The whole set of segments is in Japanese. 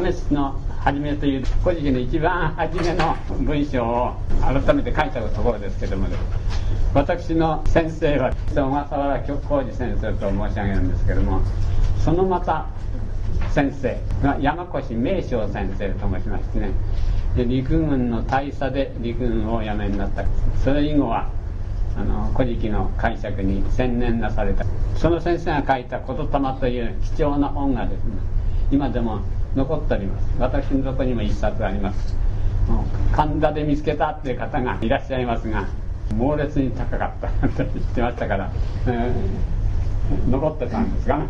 メスの初めという古事記の一番初めの文章を改めて書いたところですけども、ね、私の先生は小笠原浩二先生と申し上げるんですけどもそのまた先生が山越名将先生と申しましてね。で陸軍の大佐で陸軍をお辞めになった。それ以後はあの古事記の解釈に専念なされた。その先生が書いた「言霊」という貴重な本がですね今でも残っております。私のとこにも一冊あります。神田で見つけたっていう方がいらっしゃいますが猛烈に高かったと言ってましたから、えー、残ってたんですがね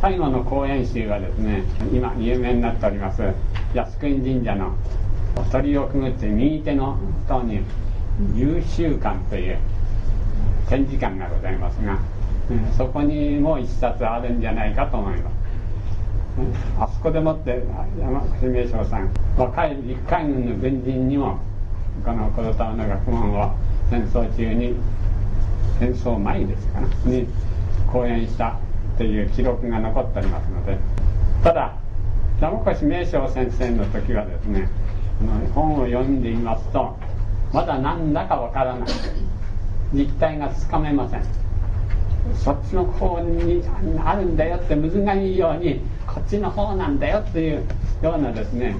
最後の講演集はですね今有名になっております靖国神社のお鳥をくぐって右手の塔に優秀館という展示館がございますが、うん、そこにも一冊あるんじゃないかと思います、あそこでもって山口名将さん。若い陸海軍の軍人にもこの小田の学問を戦争中に戦争前ですかなに講演したという記録が残っておりますので。ただ山越名将先生の時はですね本を読んでいますとまだ何だかわからない。実態がつかめません。そっちの方にあるんだよって難がいいようにこっちの方なんだよっていうようなですね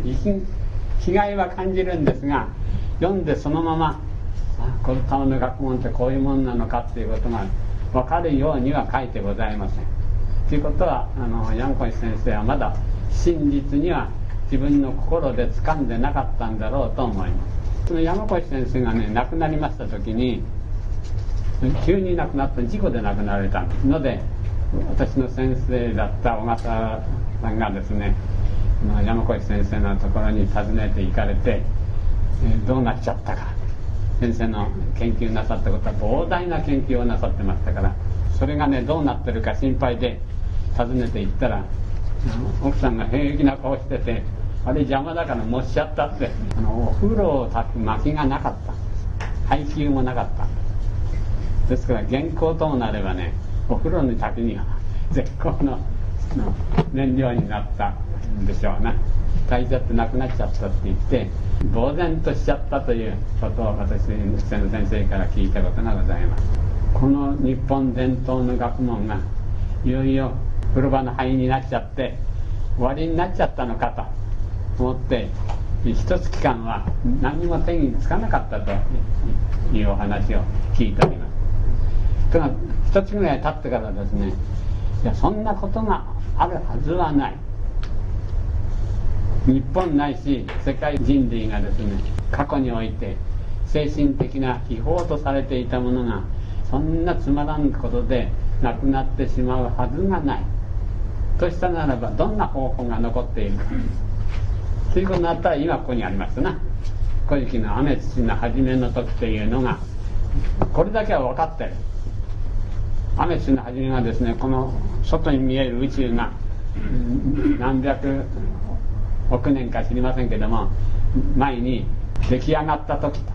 被害は感じるんですが読んでそのままあこの玉の学問ってこういうもんなのかっていうことが分かるようには書いてございません。ということはあのヤンコイ先生はまだ真実には自分の心で掴んでなかったんだろうと思います。その山越先生がね亡くなりました時に急に亡くなった事故で亡くなられたので私の先生だった小笠さんがですね山越先生のところに訪ねて行かれてえどうなっちゃったか。先生の研究なさったことは膨大な研究をなさってましたからそれがねどうなってるか心配で訪ねて行ったら奥さんが平気な顔しててあれ邪魔だから持ちちゃったってあのお風呂を炊く薪がなかった。配給もなかった。ですから原稿ともなればねお風呂に炊くには絶好の燃料になったんでしょうな。大事ってなくなっちゃったって言って呆然としちゃったということを私の先生から聞いたことがございます。この日本伝統の学問がいよいよ風呂場の灰になっちゃって終わりになっちゃったのかと思って一月間は何も手につかなかったというお話を聞いております。一つぐらい経ってからですねいやそんなことがあるはずはない。日本ないし世界人類がですね過去において精神的な秘宝とされていたものがそんなつまらんことでなくなってしまうはずがない。としたならばどんな方法が残っているか。ということになったら今ここにありますな「古事記」の雨土の初めの時というのがこれだけは分かってる。アメスの初めがですねこの外に見える宇宙が何百億年か知りませんけども前に出来上がった時と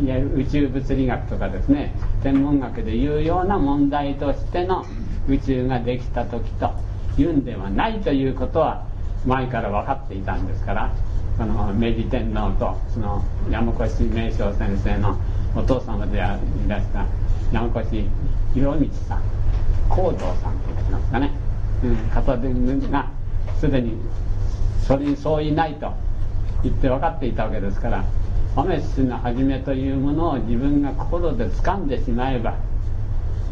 いわゆる宇宙物理学とかですね天文学でいうような問題としての宇宙ができた時というんではないということは前から分かっていたんですからあの明治天皇とその山越名将先生のお父様でいらした。山越博道さん。高道さんと言いますかね、うん、方でがすでにそれに相違ないと言って分かっていたわけですからアメスの始めというものを自分が心で掴んでしまえば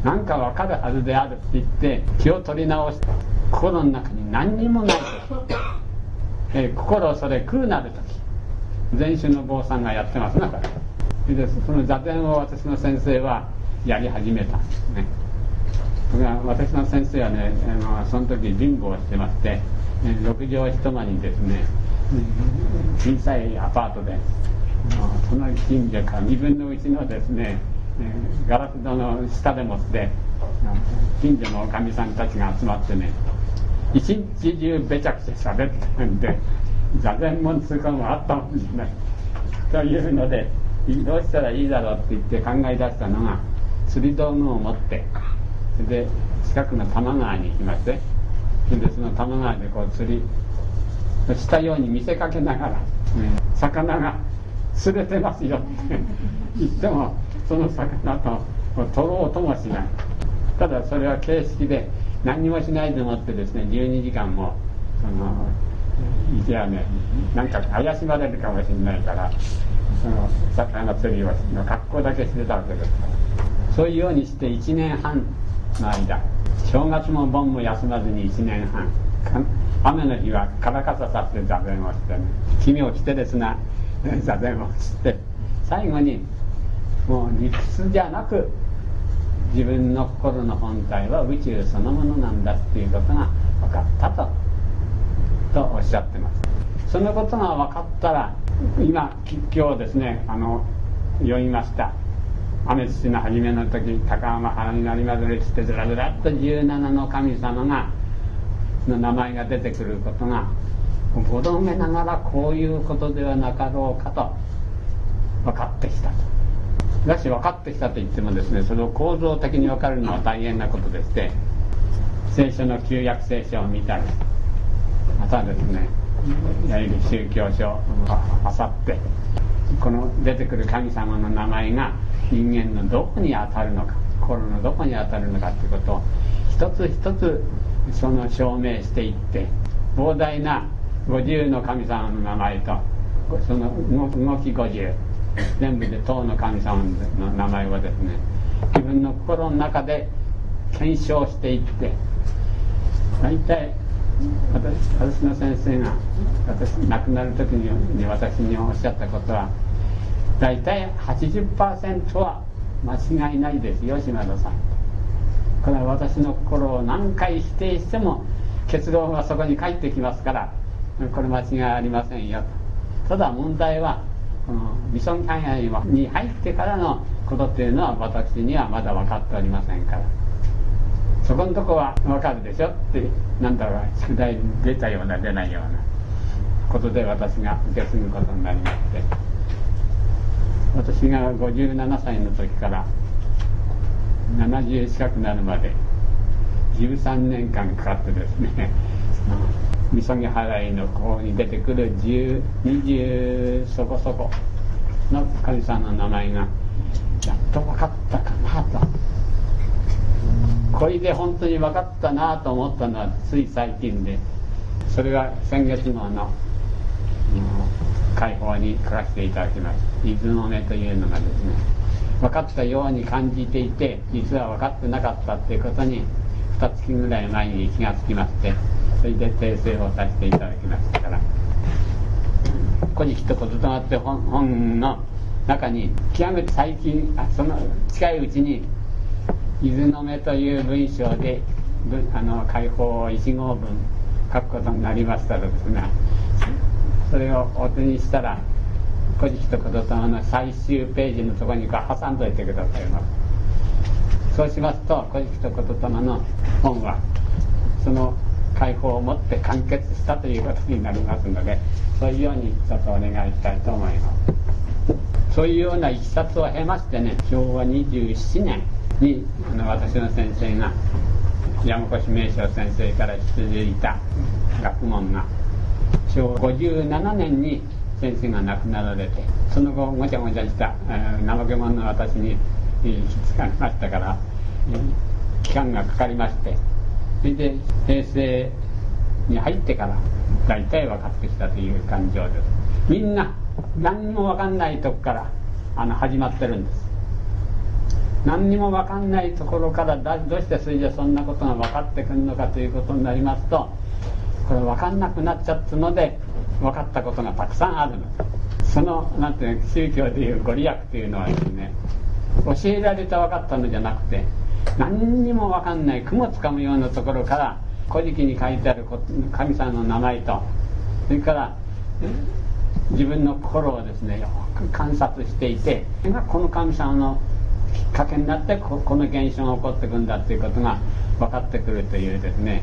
何か分かるはずであるって言って気を取り直して心の中に何にもない時、えー、心をそれ空なる時。禅宗の坊さんがやってますなこれでその座禅を私の先生はやり始めたんですね。私の先生はねあのその時貧乏してまして6畳一間にですね小さいアパートでその近所から2分の1のですねガラス戸の下でもって近所のおかみさんたちが集まってね一日中べちゃくちゃしゃべってるんで座禅も通過もあったんですね。というのでどうしたらいいだろうって言って考え出したのが釣り道具を持ってそれで近くの多摩川に行きましてそれでその多摩川でこう釣りしたように見せかけながら、魚が釣れてますよって 言ってもその魚と取ろうともしない。ただそれは形式で何にもしないでもってですね12時間もそのいてはねなんか怪しまれるかもしれないからその魚釣りをの格好だけしてたわけですからそういうようにして1年半の間正月も盆も休まずに1年半雨の日はからかささって座禅をしてね奇妙奇烈な 座禅をして最後にもう理屈じゃなく自分の心の本体は宇宙そのものなんだっていうことが分かったととおっしゃってます。そのことが分かったら今今日ですねあの読みました雨土の初めの時高浜原になりまずれってずらずらっと17の神様がの名前が出てくることが子供めながらこういうことではなかろうかと分かってきたとだし分かってきたと言ってもですねそれを構造的に分かるのは大変なことでして聖書の旧約聖書を見たりまたですね宗教書あさって。この出てくる神様の名前が人間のどこに当たるのか心のどこに当たるのかということを一つ一つその証明していって膨大な50の神様の名前とその動き50全部で唐の神様の名前をですね自分の心の中で検証していって大体私の先生が私亡くなる時に私におっしゃったことは大体80%は間違いないですよ島田さん。これは私の心を何回否定しても結論はそこに返ってきますからこれ間違いありませんよと。ただ問題はこのミソン海外に入ってからのことっていうのは私にはまだ分かっておりませんから。そこのとこは分かるでしょってなんだか宿題に出たような出ないようなことで私が受け継ぐことになりまして私が57歳の時から70近くなるまで13年間かかってですねみそぎ払いの方に出てくる20そこそこの神さんの名前がやっと分かったかなと。これで本当に分かったなと思ったのはつい最近でそれが先月号の解放に書かせていただきます伊豆の目というのがですね分かったように感じていて実は分かってなかったっていうことに2月ぐらい前に気がつきましてそれで訂正をさせていただきましたから「古事記」と「言霊」って本本の中に極めて最近あその近いうちに「伊豆の目」という文章であの解放を1号文書くことになりましたらですねそれをお手にしたら「古事記」と「言霊」の最終ページのところにこう挟んどいてくださいます。そうしますと「古事記」と「言霊」の本はその「解放をもって完結したということになりますのでそういうようにちょっとお願いしたいと思います。そういうようないきさつを経ましてね昭和27年に私の先生が山越名称先生から引き継いた学問が昭和57年に先生が亡くなられてその後ごちゃごちゃした、えー、怠け者の私に引き継がれましたから、えー、期間がかかりましてそれで平成に入ってから大体分かってきたという感情です。みんな何も分かんないとこからあの始まってるんです。何にも分かんないところからだどうしてそれじゃそんなことが分かってくるのかということになりますとこれ分かんなくなっちゃったので分かったことがたくさんあるの。そのなんていう宗教でいうご利益というのはですね教えられて分かったのじゃなくて何にも分かんない雲つかむようなところから「古事記」に書いてある神様の名前とそれから自分の心をですねよく観察していてこの神様のきっかけになってこの現象が起こってくんだっていうことが分かってくるというですね。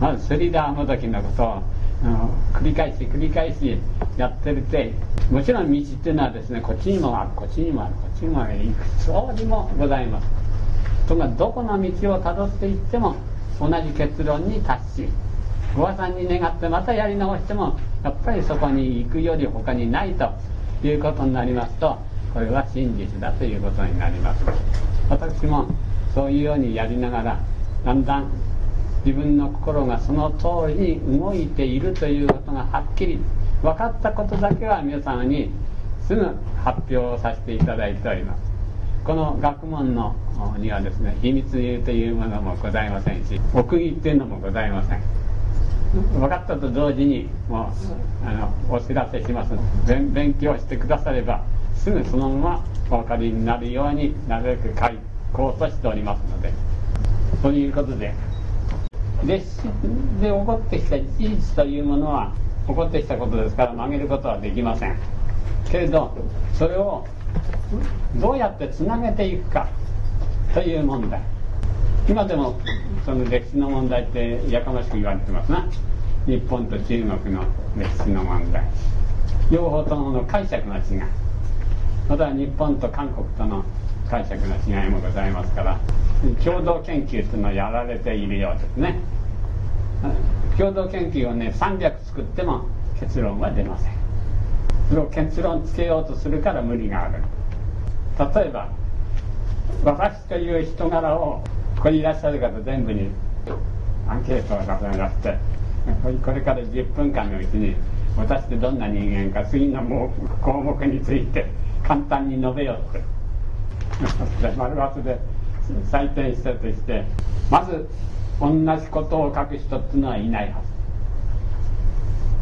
まずスリラーもどきのことを繰り返し繰り返しやってるってもちろん道っていうのはですねこっちにもあるこっちにもあるこっちにもあるいくつにもございます。とがどこの道をたどっていっても同じ結論に達しご破さんに願ってまたやり直してもやっぱりそこに行くより他にないということになりますとこれは真実だということになります。私もそういうようにやりながらだんだん自分の心がその通りに動いているということがはっきり分かったことだけは皆様にすぐ発表させていただいております。この学問のにはですね秘密流というものもございませんし奥義っていうのもございません。分かったと同時にもうあのお知らせします。勉強してくださればすぐそのままお分かりになるようになるべく書こうとしておりますので。ということで歴史で起こってきた事実というものは起こってきたことですから曲げることはできません。けれどそれをどうやってつなげていくかという問題。今でもその歴史の問題ってやかましく言われてますな。日本と中国の歴史の問題。両方ともの解釈の違い。また日本と韓国との解釈の違いもございますから共同研究というのをやられているようですね。共同研究をね300作っても結論は出ません。それを結論つけようとするから無理がある。例えば私という人柄をここにいらっしゃる方全部にアンケートを出されしてこれから10分間のうちに私ってどんな人間か次の項目について簡単に述べようって 丸抜で採点したとしてまず同じことを書く人っていうのはいないはず。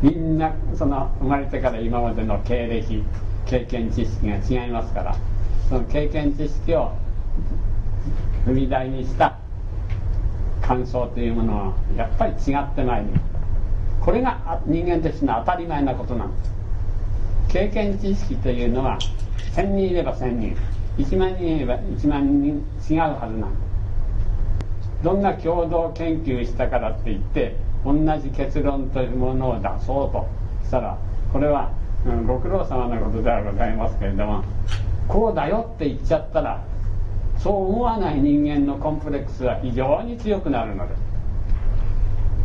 みんなその生まれてから今までの経歴経験知識が違いますからその経験知識を踏み台にした感想というものはやっぱり違ってまい。りますこれが人間としての当たり前なことなんです。経験知識というのは1000人いれば1000人。1万人いれば1万人。違うはずなんでどんな共同研究したからって言って同じ結論というものを出そうと。したらこれは、うん、ご苦労様なことではございますけれどもこうだよって言っちゃったらそう思わない人間のコンプレックスは非常に強くなるのです。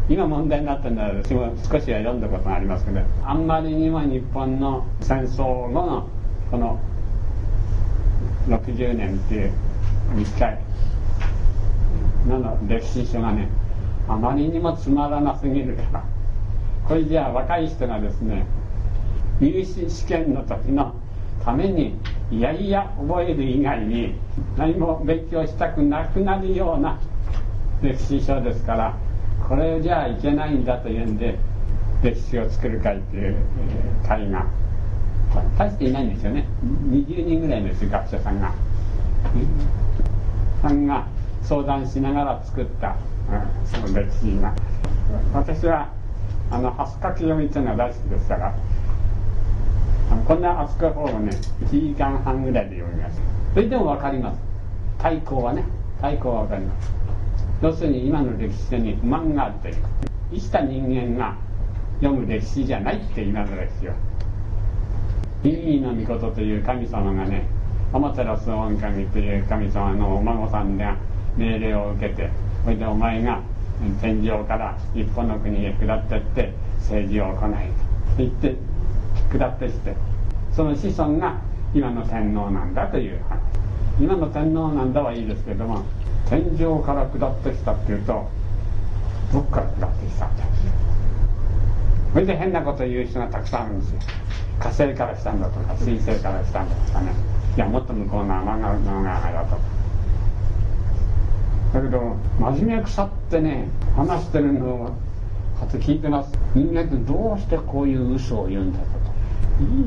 今問題になってるのは私も少しは読んだことがありますけどあんまりにも日本の戦争後のこの60年っていう短いの歴史書がねあまりにもつまらなすぎるから。これじゃあ若い人がですね入試試験の時のためにいやいや覚える以外に何も勉強したくなくなるような歴史書ですからこれじゃあいけないんだというんで歴史を作る会っていう会が大していないんですよね。20人ぐらいです学者さんが。さんが相談しながら作った、うん、その歴史が。私はあの蓮書き読みっていうのが大好きですからこんな厚く方をね1時間半ぐらいで読みますそれでも分かります。対抗はね対抗は分かります。要するに今の歴史に不満があるという。生きた人間が読む歴史じゃないって今の歴史は。ミの御事という神様がね天照大神という神様のお孫さんが命令を受けてそれでお前が天上から一本の国へ下ってって政治を行いと言って下ってしてその子孫が今の天皇なんだという話。今の天皇なんだはいいですけども天井から下ってきたっていうとどっから下ってきたってそれで変なこと言う人がたくさんあるんですよ。火星から来たんだとか水星から来たんだとかね。いやもっと向こうの天の川だとか。だけど真面目腐ってね話してるのを初聞いてます。人間ってどうしてこういう嘘を言うんだと。か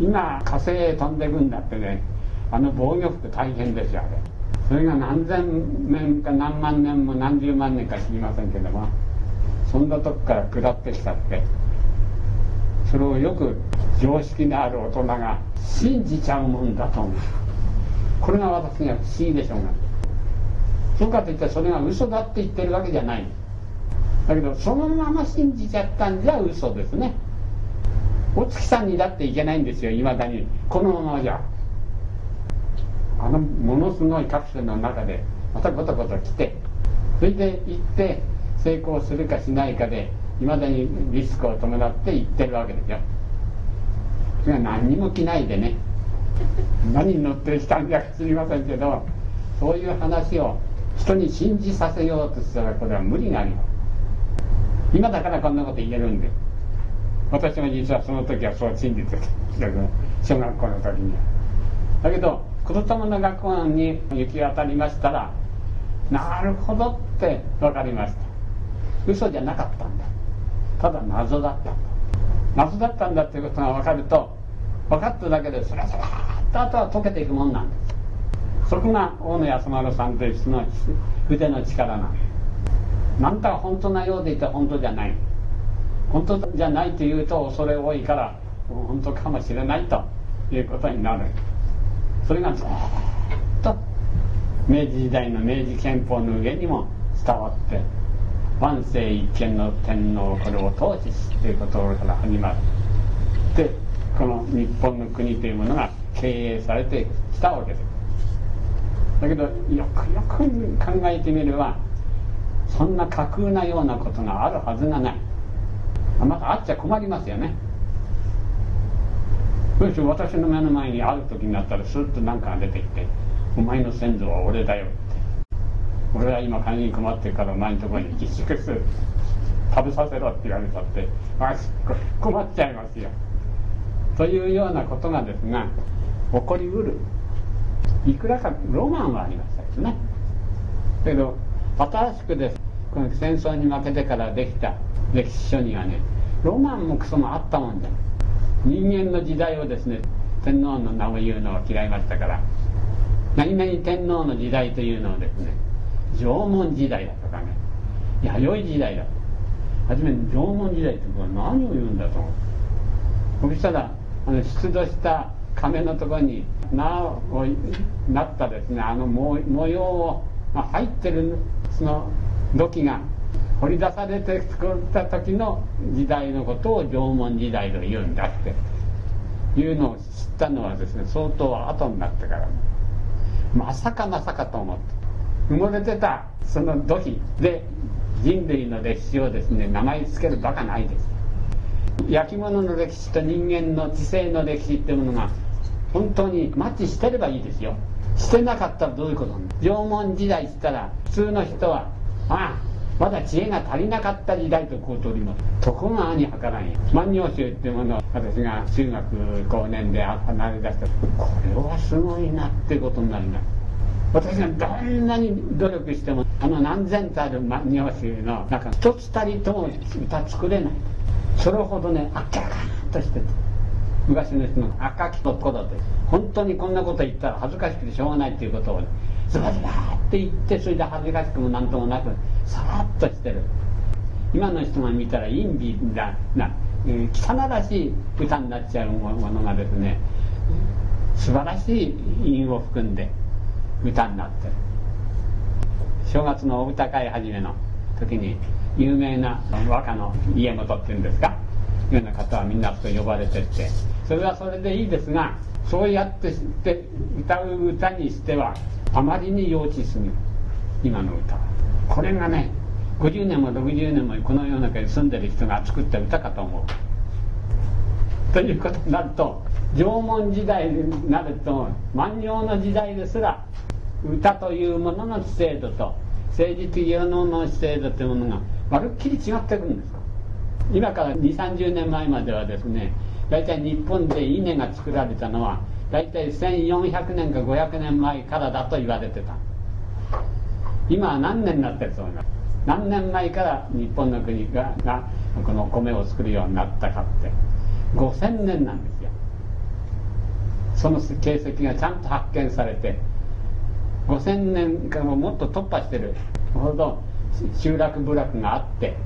今火星へ飛んでいくんだってねあの防御服大変ですよあれ。それが何千年か何万年も何十万年か知りませんけども。そんなとこから下ってきたって。それをよく常識のある大人が信じちゃうもんだと思う。これが私が不思議でしょうがそうかといったらそれが嘘だって言ってるわけじゃない。だけどそのまま信じちゃったんじゃ嘘ですね。お月さんにだっていけないんですよいまだに。このままじゃ。あのものすごいカプセルの中でまたゴトゴト来て。それで行って成功するかしないかでいまだにリスクを伴って行ってるわけですよ。それは何にも着ないでね。何に乗ってきたんじゃ知りませんけどそういう話を人に信じさせようとしたらこれは無理があります。今だからこんなこと言えるんで。私も実はその時はそう信じてた小学校の時には。だけど黒玉の学校に行き当たりましたらなるほどって分かりました。嘘じゃなかったんだ。ただ謎だった。謎だったんだっていうことが分かると分かっただけでスラスラっとあとは解けていくもんなんです。そこが大野安丸さんという人の腕の力なんです何か本当なようでいて本当じゃない。本当じゃないというと恐れ多いから本当かもしれないということになる。それがずっと明治時代の明治憲法の上にも伝わって万世一見の天皇これを統治しということから始まってこの日本の国というものが経営されてきたわけです。だけどよくよく考えてみればそんな架空なようなことがあるはずがない。またあっちゃ困りますよね。そし私の目の前に会う時になったらスッと何かが出てきて「お前の先祖は俺だよ」「俺は今金に困ってるからお前のところに自粛する」食べさせろって言われたってあ困っちゃいますよ。というようなことがですが起こりうるいくらかロマンはありましたけどね。けど新しくです。この戦争に負けてからできた歴史書にはねロマンもクソもあったもんじゃ人間の時代をですね天皇の名を言うのは嫌いましたから何々天皇の時代というのをですね縄文時代だとかね。弥生時代だ。と初めに縄文時代ってこれ何を言うんだと思う？そしたらあの出土した亀のところに名をなったですねあの模様を、まあ、入ってるその土器が掘り出されて作った時の時代のことを縄文時代と言うんだって。いうのを知ったのはですね相当後になってから。まさかまさかと思って。埋もれてたその土器で人類の歴史をですね名前つけるバカないです。焼き物の歴史と人間の知性の歴史っていうものが本当にマッチしてればいいですよ。してなかったらどういうこと縄文時代っつったら普通の人はああまだ知恵が足りなかった時代とこう取ります。とこが兄はからん万葉集っていうものを私が中学後年で離れ出したこれはすごいなってことになります。私がどんなに努力してもあの何千とある万葉集の中一つたりとも歌作れない。それほどねあっけらかんとしてて昔の人の赤きところで本当にこんなこと言ったら恥ずかしくてしょうがないっていうことを、ズバズバって言ってそれで恥ずかしくも何ともなくさらっとしてる。今の人が見たら陰美だな、汚らしい歌になっちゃうものがですね素晴らしい韻を含んで歌になって。る正月のお歌会始めの時に有名な和歌の家元っていうんですか？いうような方はみんなと呼ばれてって。それはそれでいいですがそうやってって歌う歌にしてはあまりに幼稚すぎる。今の歌。はこれがね50年も60年もこの世の中に住んでる人が作った歌かと思う。ということになると縄文時代になると万葉の時代ですら歌というものの制度と政治的世のの制度というものがまるっきり違ってくるんです今から2 3 0年前まではですね大体日本で稲が作られたのは大体1400年か500年前からだと言われてた。今は何年になってると思います？何年前から日本の国ががこの米を作るようになったかって。5000年なんですよ。その形跡がちゃんと発見されて5000年からもっと突破してるほど集落部落があって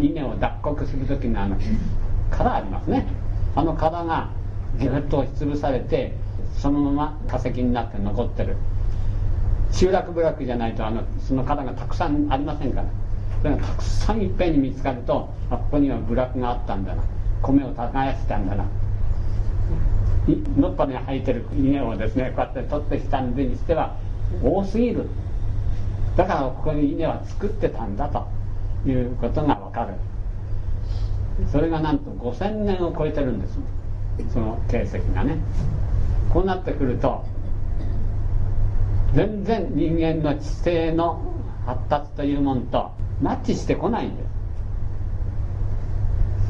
稲を脱穀する時のあの殻ありますね。あの殻がぎゅっと押しつぶされてそのまま化石になって残ってる。集落部落じゃないとあのその殻がたくさんありませんから。それがたくさんいっぺんに見つかるとあここには部落があったんだな。米を耕したんだな。のっぱに生えてる稲をですねこうやって取ってきたんでにしては多すぎる。だからここに稲は作ってたんだということがわかる。それがなんと5000年を超えてるんです。その形跡がね。こうなってくると全然人間の知性の発達というものとマッチしてこないんです。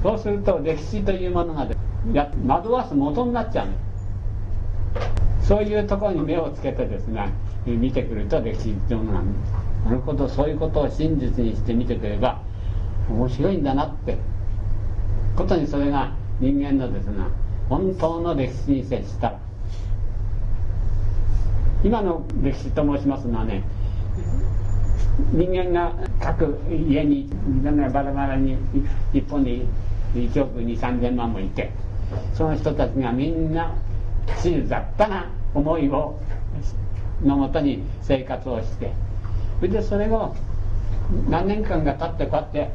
そうすると歴史というものがや惑わす元になっちゃうそういうところに目をつけてですね見てくると歴史というものがなるほどそういうことを真実にして見てくれば面白いんだなってことにそれが人間のですね本当の歴史に接した。今の歴史と申しますのはね人間が各家にみんなバラバラに日本に1億2 3 0 0 0万もいてその人たちがみんな静雑多な思いをのもとに生活をしてそれでそれを何年間が経ってこうやって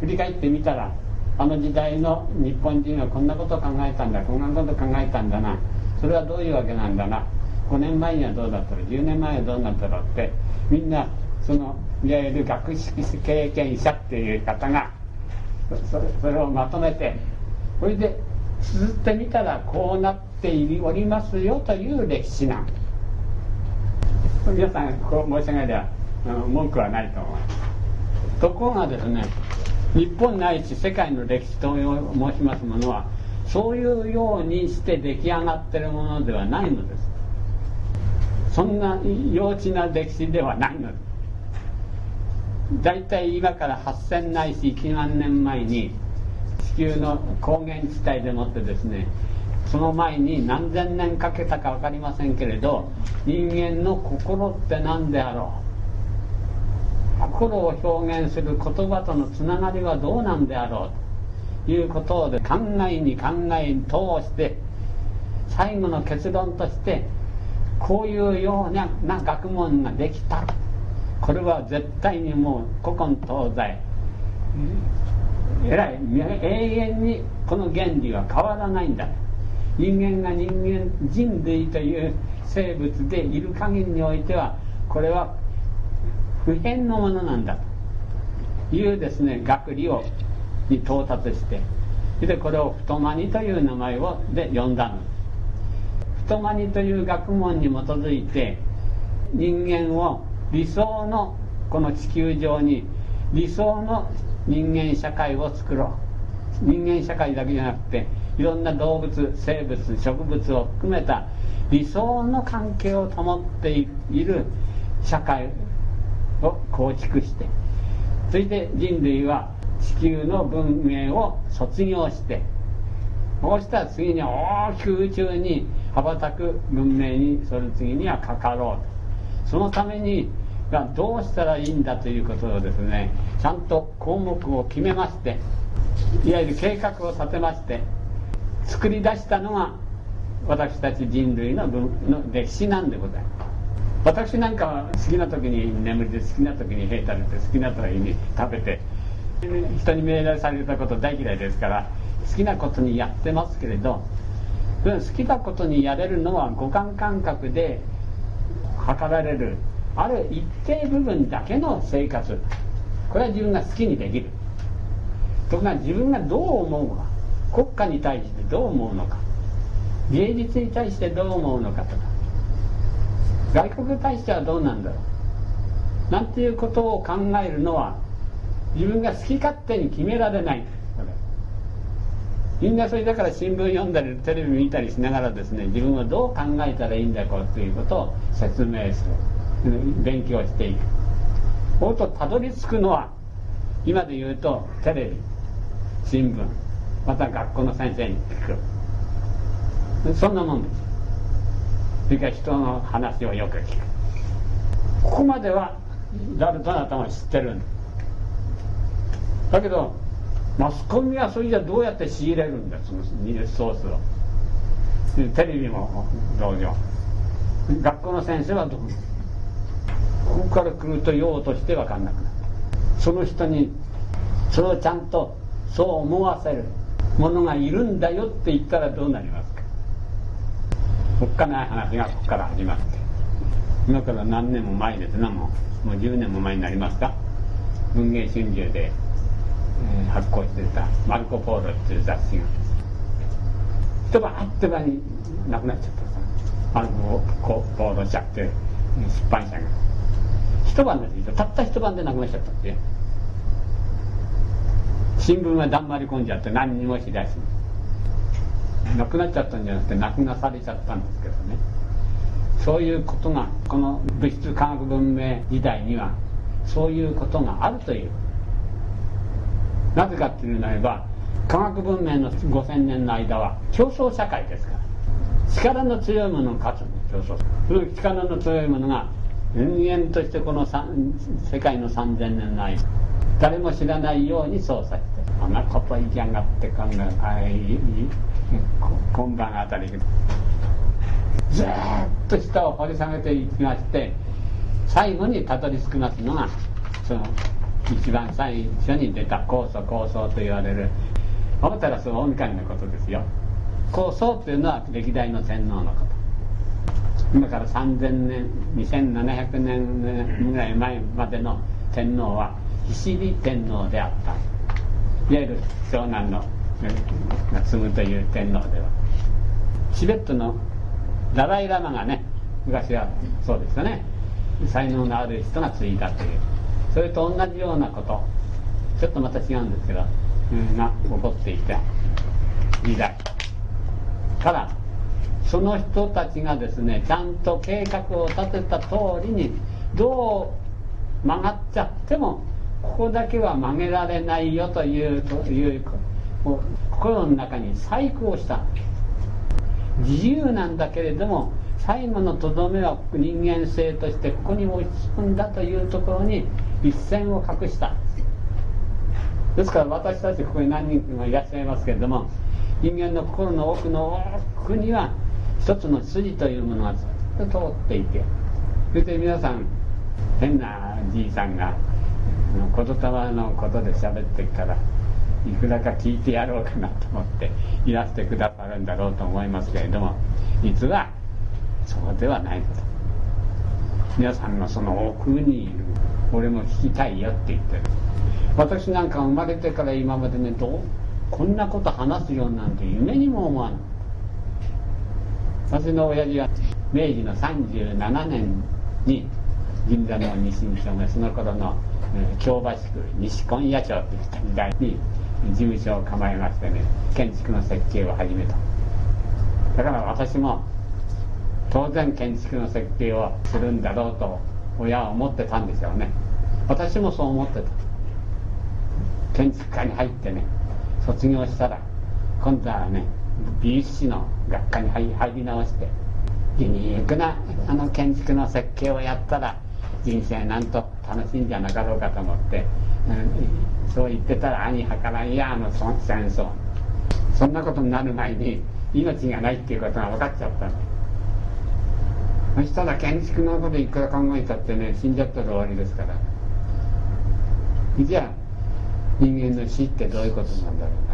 振り返ってみたらあの時代の日本人はこんなこと考えたんだこんなこと考えたんだなそれはどういうわけなんだな5年前にはどうだったろう10年前はどうなったろうってみんなそのいわゆる学識経験者っていう方がそれをまとめてそれで綴ってみたらこうなっておりますよという歴史なん皆さんこう申し上げれば文句はないと思いますところがですね日本ないし世界の歴史と申しますものはそういうようにして出来上がってるものではないのです。そんな幼稚な歴史ではないのです。大体今から8000ないし1万年前に地球の高原地帯でもってですねその前に何千年かけたか分かりませんけれど人間の心って何であろう？心を表現する言葉とのつながりはどうなんであろう？ということで考えに考えに通して最後の結論としてこういうような学問ができたこれは絶対にもう古今東西えらい永遠にこの原理は変わらないんだ。人間が人間人類という生物でいる限りにおいてはこれは不変のものなんだと。いうですね学理をに到達して。でこれを太マニという名前をで呼んだの。太マニという学問に基づいて人間を理想のこの地球上に理想の人間社会を作ろう。人間社会だけじゃなくていろんな動物生物植物を含めた理想の関係を保っている社会を構築してそして人類は地球の文明を卒業してそうしたら次に大きく宇宙に羽ばたく文明にその次にはかかろうと。そのためにがどうしたらいいんだということをですねちゃんと項目を決めましていわゆる計画を立てまして作り出したのが私たち人類のの歴史なんでございます。私なんかは好きな時に眠りで好きな時に兵食べて好きな時に食べて人に命令されたこと大嫌いですから好きなことにやってますけれど好きなことにやれるのは五感感覚で測られるある一定部分だけの生活。これは自分が好きにできる。ところが自分がどう思うか。国家に対してどう思うのか。芸術に対してどう思うのかとか。外国に対してはどうなんだろう。なんていうことを考えるのは自分が好き勝手に決められない。みんなそれだから新聞読んだりテレビ見たりしながらですね自分はどう考えたらいいんだこうということを説明する。勉強していく。そうとたどり着くのは今で言うとテレビ新聞また学校の先生に聞く。そんなもんです。それから人の話をよく聞く。ここまでは誰どなたも知ってるんですだけどマスコミはそれじゃどうやって仕入れるんだ。そのニュースソースを。テレビも同様学校の先生はどう？ここから来ると用として分かんなくなる。その人にそれをちゃんとそう思わせるものがいるんだよって言ったらどうなりますか？おっかない話がここから始まって。今から何年も前です。なもうもう10年も前になりますか？文藝春秋で、発行してた「マルコ・ポーロ」っていう雑誌が。一晩あってばに亡くなっちゃった。さあのこう報道しちゃって出版社が。一晩ですよたった一晩で亡くなっちゃったんですよ新聞はだんまり込んじゃって何にもしないし。亡くなっちゃったんじゃなくて亡くなされちゃったんですけどね。そういうことがこの物質科学文明時代にはそういうことがあるという。なぜかっていうならば科学文明の5000年の間は競争社会ですから。力の強いものを勝つ競争その力の強いものが人間としてこの世界の3000年の間誰も知らないように操作してこんなこと言いやがってこんな今晩あたりずっと下を掘り下げていきまして最後にたどり着きますのがその一番最初に出た酵素酵素と言われる思ったらその大神のことですよ。酵素というのは歴代の天皇のこと今から3000年2700年ぐらい前までの天皇は菱利天皇であった。いわゆる長男の継ぐという天皇では。チベットのダライ・ラマがね昔はそうですよね。才能のある人が継いだという。それと同じようなことちょっとまた違うんですけど、うん、が起こっていた時代。からその人たちがですねちゃんと計画を立てた通りにどう曲がっちゃってもここだけは曲げられないよというという心の中に細工をした。自由なんだけれども最後のとどめは人間性としてここに落ち着くんだというところに一線を画した。ですから私たちここに何人もいらっしゃいますけれども人間の心の奥の奥には一つの筋というものがずっと通っていてそして皆さん変なじいさんが言霊のことで喋ってからいくらか聞いてやろうかなと思っていらしてくださるんだろうと思いますけれども実はそうではないこと。皆さんのその奥にいる俺も聞きたいよって言ってる。私なんか生まれてから今までねどうこんなこと話すようなんて夢にも思わない。私の親父は明治の37年に銀座の西日町がその頃の京橋区西今夜町っていった時代に事務所を構えましてね建築の設計を始めた。だから私も当然建築の設計をするんだろうと親は思ってたんでしょうね。私もそう思ってた。建築家に入ってね卒業したら今度はね美術史の学科に入り直してユニークなあの建築の設計をやったら人生なんと楽しいんじゃなかろうかと思って、うん、そう言ってたら兄はからんやあの戦争そんなことになる前に命がないっていうことが分かっちゃったの。そしたら建築のこといくら考えたってね死んじゃったら終わりですから。じゃあ人間の死ってどういうことなんだろうな。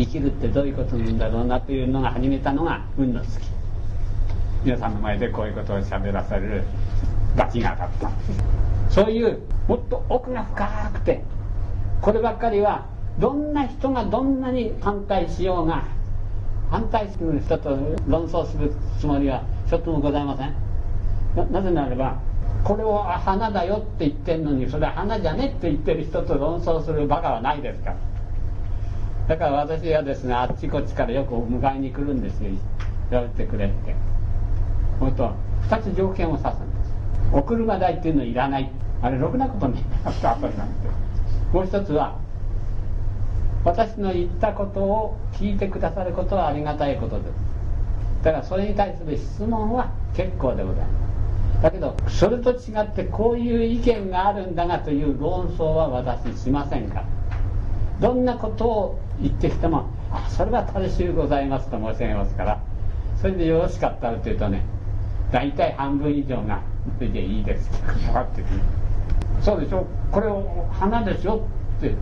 生きるってどういうことなんだろうなというのが始めたのが運の月。皆さんの前でこういうことを喋らされる罰が当たった。そういうもっと奥が深くてこればっかりはどんな人がどんなに反対しようが反対する人と論争するつもりはちょっともございません。なぜならばこれを花だよって言ってんのにそれは花じゃねって言ってる人と論争するバカはないですから。だから私はですねあっちこっちからよく迎えに来るんですよ。やってくれって。ほんと2つ条件を指すんです。お車代っていうのいらない。あれろくなことねえななんてもう一つは私の言ったことを聞いてくださることはありがたいことです。だからそれに対する質問は結構でございます。だけどそれと違ってこういう意見があるんだがという論争は私しませんから。どんなことを言ってきても「あそれは正しゅうございます」と申し上げますからそれでよろしかったらというとね大体半分以上が「それでいいです」って分かってそうでしょこれを花でしょって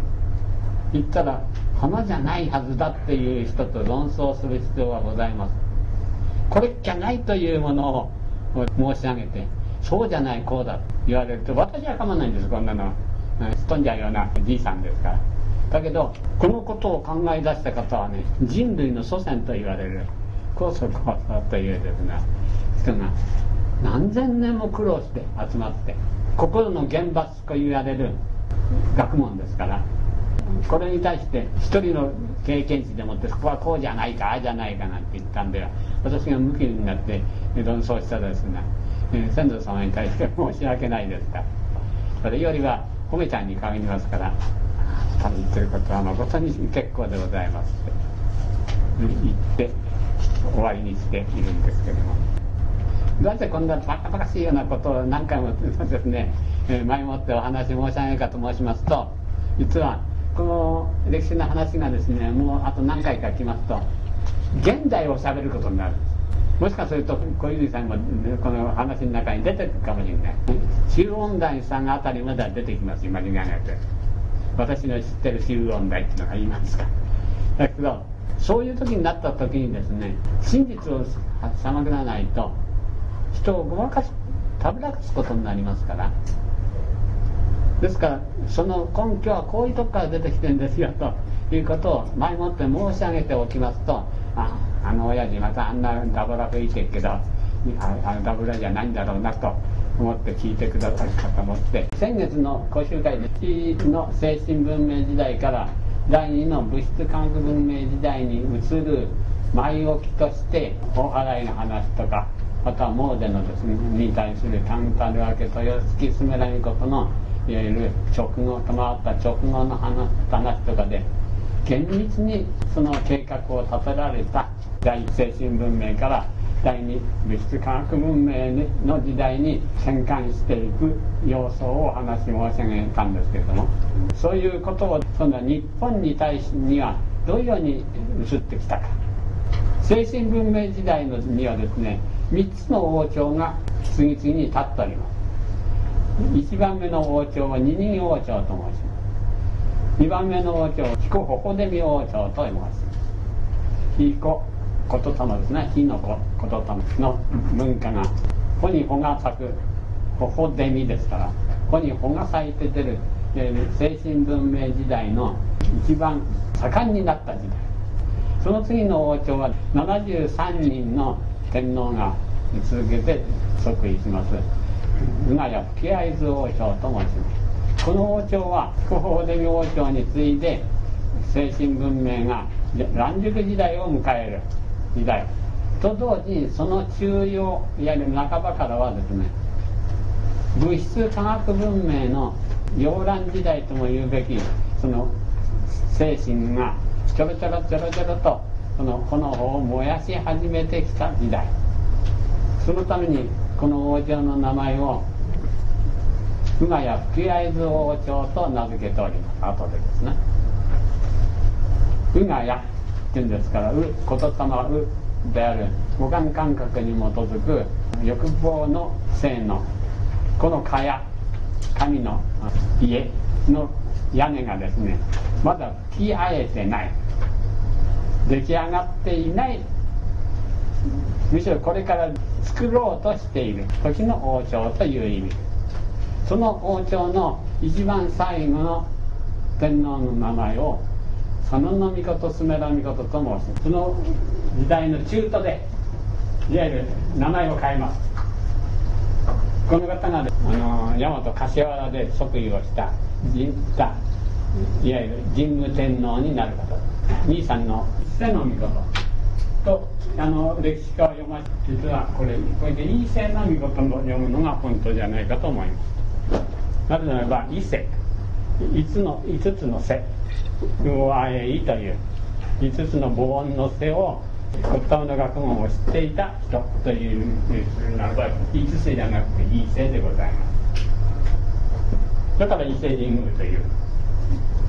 言ったら花じゃないはずだっていう人と論争する必要はございます。これじゃないというものを申し上げてそうじゃないこうだと言われると私は構わないんですこんなのすっ飛んじゃうようなじいさんですから。だけどこのことを考え出した方はね人類の祖先と言われる。高祖高祖というですね人が何千年も苦労して集まって心の厳罰と言われる学問ですから。これに対して一人の経験値でもってそこはこうじゃないかああじゃないかなんて言ったんでは私が向きになって論争したですね、え先祖様に対して申し訳ないですか。らそれよりは褒めちゃんに限りますから多分言ってることは誠に結構でございます。って言って終わりにしているんですけども。どうしてこんなバカバカしいようなことを何回もですね前もってお話申し上げるかと申しますと実はこの歴史の話がですねもうあと何回か来ますと現代をしゃべることになる。もしかすると小泉さんもこの話の中に出てくるかもしれない。中音大さんあたりまでは出てきます今に考えて。私の知ってる中音大っていうのが言いますか？だけどそういう時になった時にですね真実を探らないと人をごまかしたぶらかすことになりますから。ですからその根拠はこういうとこから出てきてるんですよということを前もって申し上げておきますとああの親父またあんなダブラ吹いてるけどあのダブラじゃないんだろうなと。思って聞いてくださるかと思って。先月の講習会で地の精神文明時代から第二の物質科学文明時代に移る前置きとして大払いの話とかまたは詣のです、ね、に対するタンタル明け豊月スメラミコトのいわゆる直後と回った直後の話話とかで厳密にその計画を立てられた第一精神文明から第二物質科学文明の時代に転換していく要素をお話し申し上げたんですけれどもそういうことをその日本に対しにはどういうように移ってきたか。精神文明時代のにはですね3つの王朝が次々に立っております。1番目の王朝は二人王朝と申します。2番目の王朝は彦ホデミ王朝と申します。彦ことたまですね火のことたまの文化が穂に穂が咲くホホデミですから穂に穂が咲いて出る精神文明時代の一番盛んになった時代。その次の王朝は73人の天皇が続けて即位します。宇賀谷吹合図王朝と申します。この王朝は福法デミ王朝に次いで精神文明が乱熟時代を迎える。時代。と同時にその中庸いわゆる半ばからはですね物質科学文明の溶乱時代とも言うべきその精神がちょろちょろちょろちょろとこのこの方を燃やし始めてきた時代。そのためにこの王朝の名前を宇賀谷吹合図王朝と名付けております。後でですね。宇賀谷っていうんですから「う」言霊「う」である五感感覚に基づく欲望の性のこの蚊帳神の家の屋根がですねまだ吹き合えてない。出来上がっていない。むしろこれから作ろうとしている時の王朝という意味。その王朝の一番最後の天皇の名前を佐野の御スメラ御事と申すその時代の中途でいわゆる名前を変えます。この方があの大和柏原で即位をしたいわゆる神武天皇になる方。兄さんの瀬の御事とあの歴史家を読ま実はこれこれで伊勢の御事を読むのが本当じゃないかと思います。なぜならば伊勢5つの5つの瀬。上へいという5つの母音の瀬を骨董の学問を知っていた人というならば5つじゃなくて伊勢でございますだから伊勢神宮という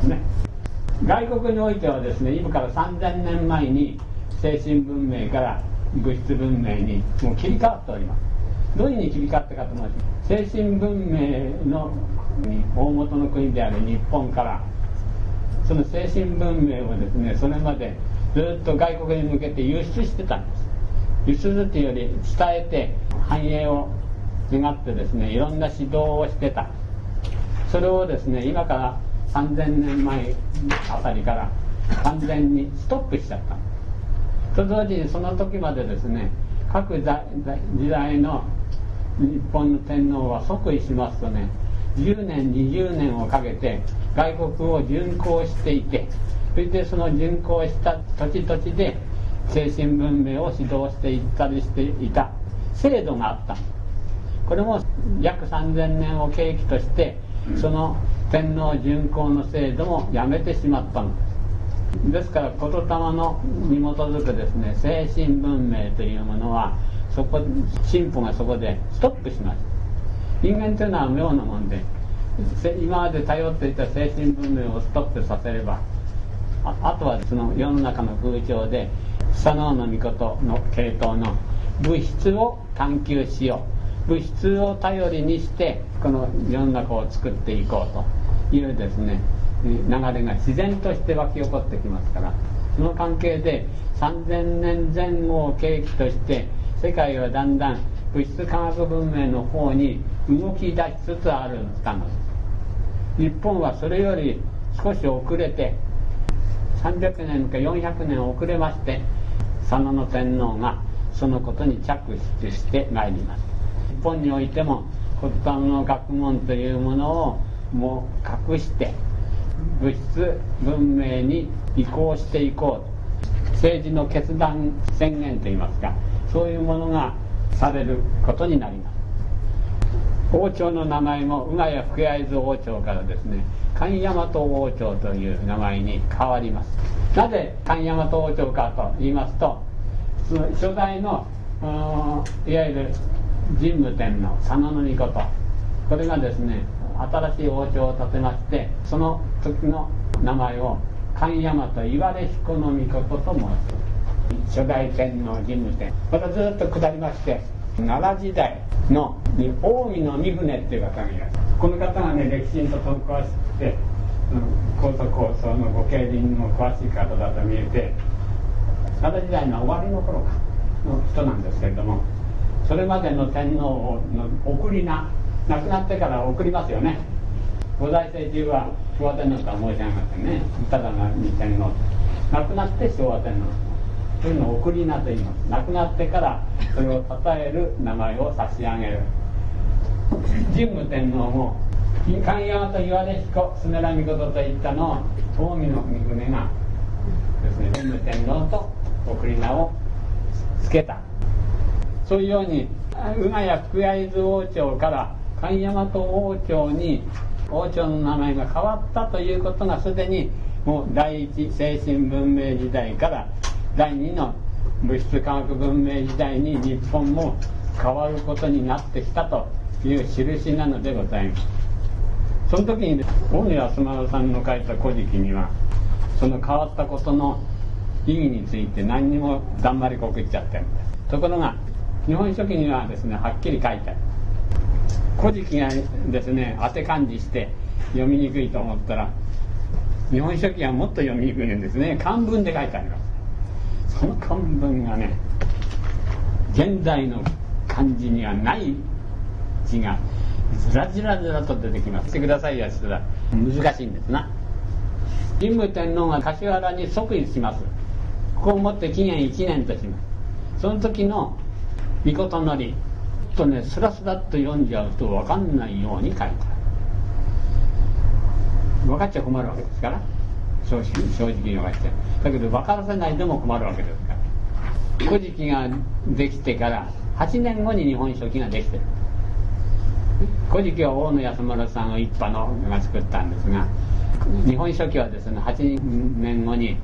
ね外国においてはですね今から3000年前に精神文明から物質文明にもう切り替わっております。どういうふうに切り替わったかと申します。精神文明の大元の国である日本からその精神文明をですねそれまでずっと外国に向けて輸出してたんです。輸出っていうより伝えて繁栄を願ってですねいろんな指導をしてた。それをですね今から3000年前あたりから完全にストップしちゃった。と同時にその時までですね各時代の日本の天皇は即位しますとね10年20年をかけて外国を巡行していてそれでその巡行した土地土地で精神文明を指導していったりしていた制度があった。これも約3000年を契機としてその天皇巡行の制度もやめてしまったの。ですですから言霊のに基づくですね精神文明というものはそこ進歩がそこでストップしました。人間というのは妙なもんで今まで頼っていた精神文明をストップさせればああとはその世の中の風潮で佐野の御事の系統の物質を探求しよう。物質を頼りにしてこの世の中を作っていこうと。いうですね流れが自然として湧き起こってきますから。その関係で3000年前後を契機として世界はだんだん物質科学文明の方に動き出しつつあるのです日本はそれより少し遅れて300年か400年遅れまして佐野の天皇がそのことに着手してまいります。日本においても骨盤の学問というものをもう隠して物質文明に移行していこう政治の決断宣言といいますかそういうものがされることになります。王朝の名前も宇賀谷福会津王朝からですね神大和王朝という名前に変わります。なぜ神大和王朝かと言いますとその初代のいわゆる神武天皇佐野のことこれがですね新しい王朝を建てましてその時の名前を神大和岩出彦の御事と申します。初代天皇神武天またずっと下りまして奈良時代の近江の三船っていう方がいらっしゃる。この方がね歴史にとても詳しくて、うん、高速のご経輪の詳しい方だと見えて奈良時代の終わりの頃かの人なんですけれどもそれまでの天皇の送り名亡くなってから送りますよね。五代生中は昭和天皇とは申し上げませんね。ただに天皇。亡くなって昭和天皇。そういうのを送り名と言います亡くなってからそれを称える名前を差し上げる。神武天皇も神山と岩出彦スネラミコトといったのを近江の御船がですね神武天皇と送り名をつけた。そういうように宇賀谷福会津王朝から神大和王朝に王朝の名前が変わったということがすでにもう第一精神文明時代から第二の物質科学文明時代に日本も変わることになってきたという印なのでございます。その時に大野安丸さんの書いた「古事記」にはその変わったことの意義について何にもだんまりこくっちゃってるところが日本書紀にはですねはっきり書いてある「古事記」がですね当て漢字して読みにくいと思ったら日本書紀はもっと読みにくいんですね。漢文で書いてあります。その漢文がね現代の漢字にはない字がずらずらずらと出てきます。してくださいやつら難しいんですな。神武天皇が柏原に即位します。ここをもって紀元1年とします。その時の御事のりとねスラスラっと読んじゃうと分かんないように書いてある。分かっちゃ困るわけですから。正直正直に分かっちゃうだけど分からせないでも困るわけですから。古事記ができてから8年後に日本書紀ができてる。古事記は大野安丸さんを一派のが作ったんですが日本書紀はですね8年後に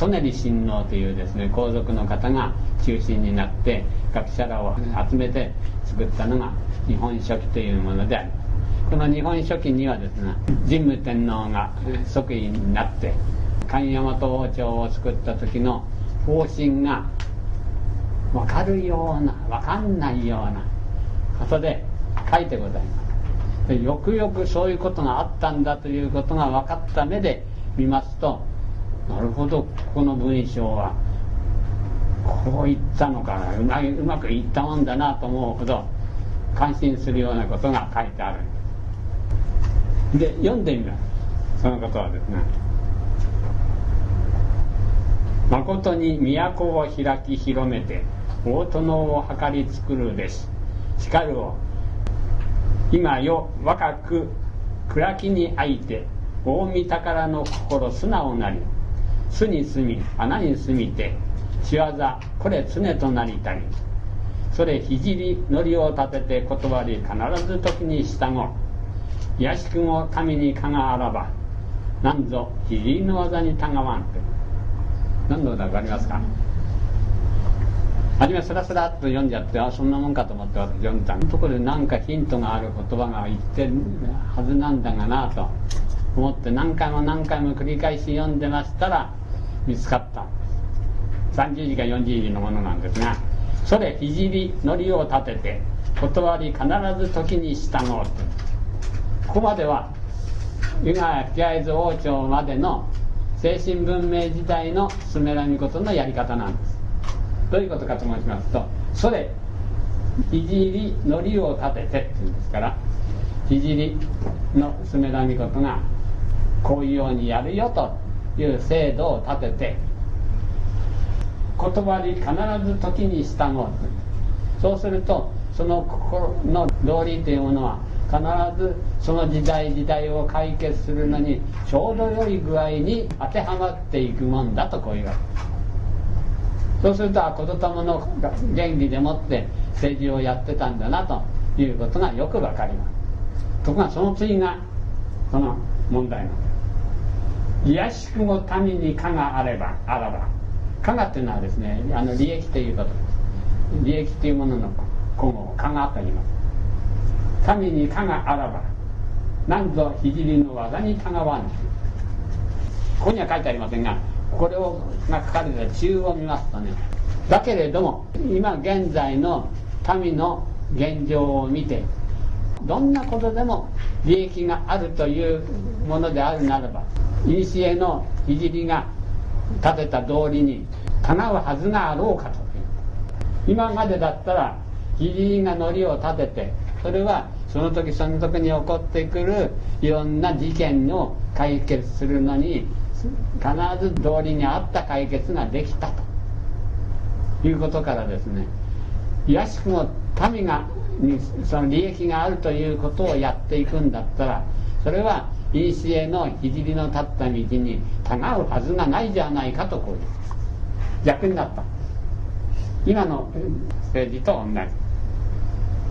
利根親王というですね皇族の方が中心になって学者らを集めて作ったのが日本書紀というものであります。この日本書紀にはですね神武天皇が即位になって神大和王朝を作った時の方針が分かるような分かんないようなことで書いてございます。よくよくそういうことがあったんだということが分かった目で見ますとなるほどここの文章はこう言ったのかなうまうまくいったもんだなと思うほど感心するようなことが書いてある。で読んでみますそのことはですね。誠に都を開き広めて大殿を図り作るべし。しかるを今よ若く暗きにあいて大見宝の心素直なり巣に住み穴に住みて仕業これ常となりたり。それ聖のりを立てて断り必ず時に従う。卑しくも神にかがあらばなんぞ聖の技にたがわんって何の歌か分かりますか？初めスラスラっと読んじゃってあそんなもんかと思って私読んだ。ところで何かヒントがある言葉が言ってるはずなんだがなと思って何回も何回も繰り返し読んでましたら見つかった。30字か40字のものなんですがそれ聖のりを立てて断り必ず時に従うと。ここまでは湯河原吹合図王朝までの精神文明時代のスメラミコトのやり方なんです。どういうことかと申しますとそれ聖のりを立ててっていうんですから聖のスメラミコトがこういうようにやるよという制度を立てて断り必ず時に従う。そうするとその心の道理というものは必ずその時代時代を解決するのにちょうど良い具合に当てはまっていくもんだとこういうわけ。そうすると言霊の原理でもって政治をやってたんだなということがよくわかります。ところがその次がその問題なんです卑しくも民にかがあればあらばかがっていうのはですねあの利益ということ。です利益というものの今後かがと言います。民にかがあらばなんぞ聖の技にかがわん。ここには書いてありませんがこれをが書かれた中を見ますとねだけれども今現在の民の現状を見てどんなことでも利益があるというものであるならば古の聖が立てた通りにかなうはずがあろうかと。今までだったら聖がのりを立ててそれはその時その時に起こってくるいろんな事件を解決するのに必ず道理に合った解決ができたということからですね卑しくも民がにその利益があるということをやっていくんだったらそれは古の聖の立った道にたがうはずがないじゃないかとこういう逆になった。今の政治と同じ、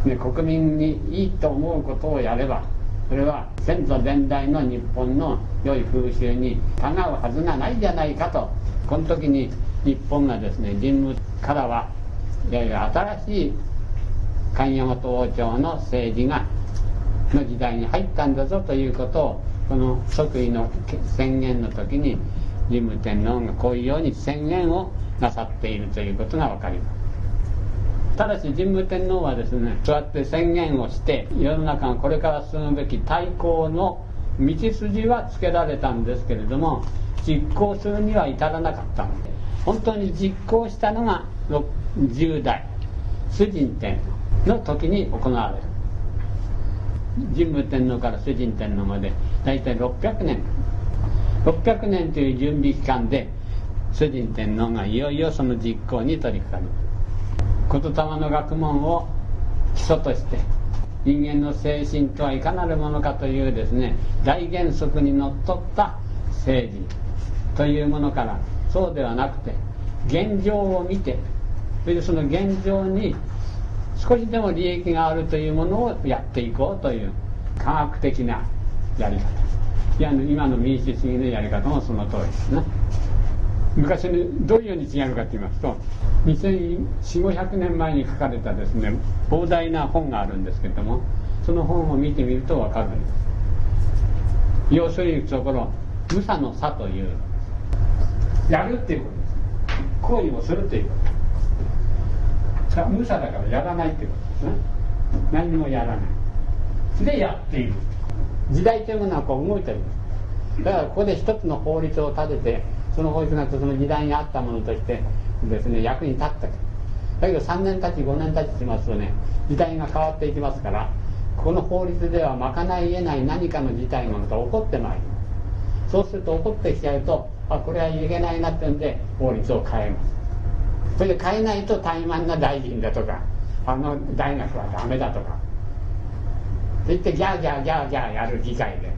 ね、国民にいいと思うことをやればそれは先祖伝来の日本の良い風習にたがうはずがないじゃないかとこの時に日本がですね神武からはいやいや新しい神山王朝の政治がの時代に入ったんだぞということをこの即位の宣言の時に神武天皇がこういうように宣言をなさっているということが分かります。ただし神武天皇はですねそうやって宣言をして世の中がこれから進むべき対抗の道筋はつけられたんですけれども実行するには至らなかったので本当に実行したのが10代主人天皇の時に行われる。神武天皇から主人天皇まで大体600年。600年という準備期間で主人天皇がいよいよその実行に取り掛かる。言霊の学問を基礎として人間の精神とはいかなるものかというですね大原則にのっとった政治というものからそうではなくて現状を見てそれでその現状に少しでも利益があるというものをやっていこうという科学的なやり方。いや今の民主主義のやり方もその通りですね。昔にどういうように違うかと言いますと2400500年前に書かれたですね膨大な本があるんですけどもその本を見てみると分かる。んです要するにところ無差の差というやるっていうことです。行為をするということ。無差だからやらないっていうことですね。何もやらない。でやっている。時代というものはこう動いてる。んですだからここで一つの法律を立ててその法律がその時代に合ったものとしてですね役に立っただけど3年経ち5年経ちしますとね時代が変わっていきますからこの法律では賄いえない何かの事態が起こってまいります。そうすると怒ってきちゃうとあこれはいけないなってんで法律を変えます。それで変えないと怠慢な大臣だとかあの大学はダメだとか。って言ってギャーギャーギャーギャーやる議会で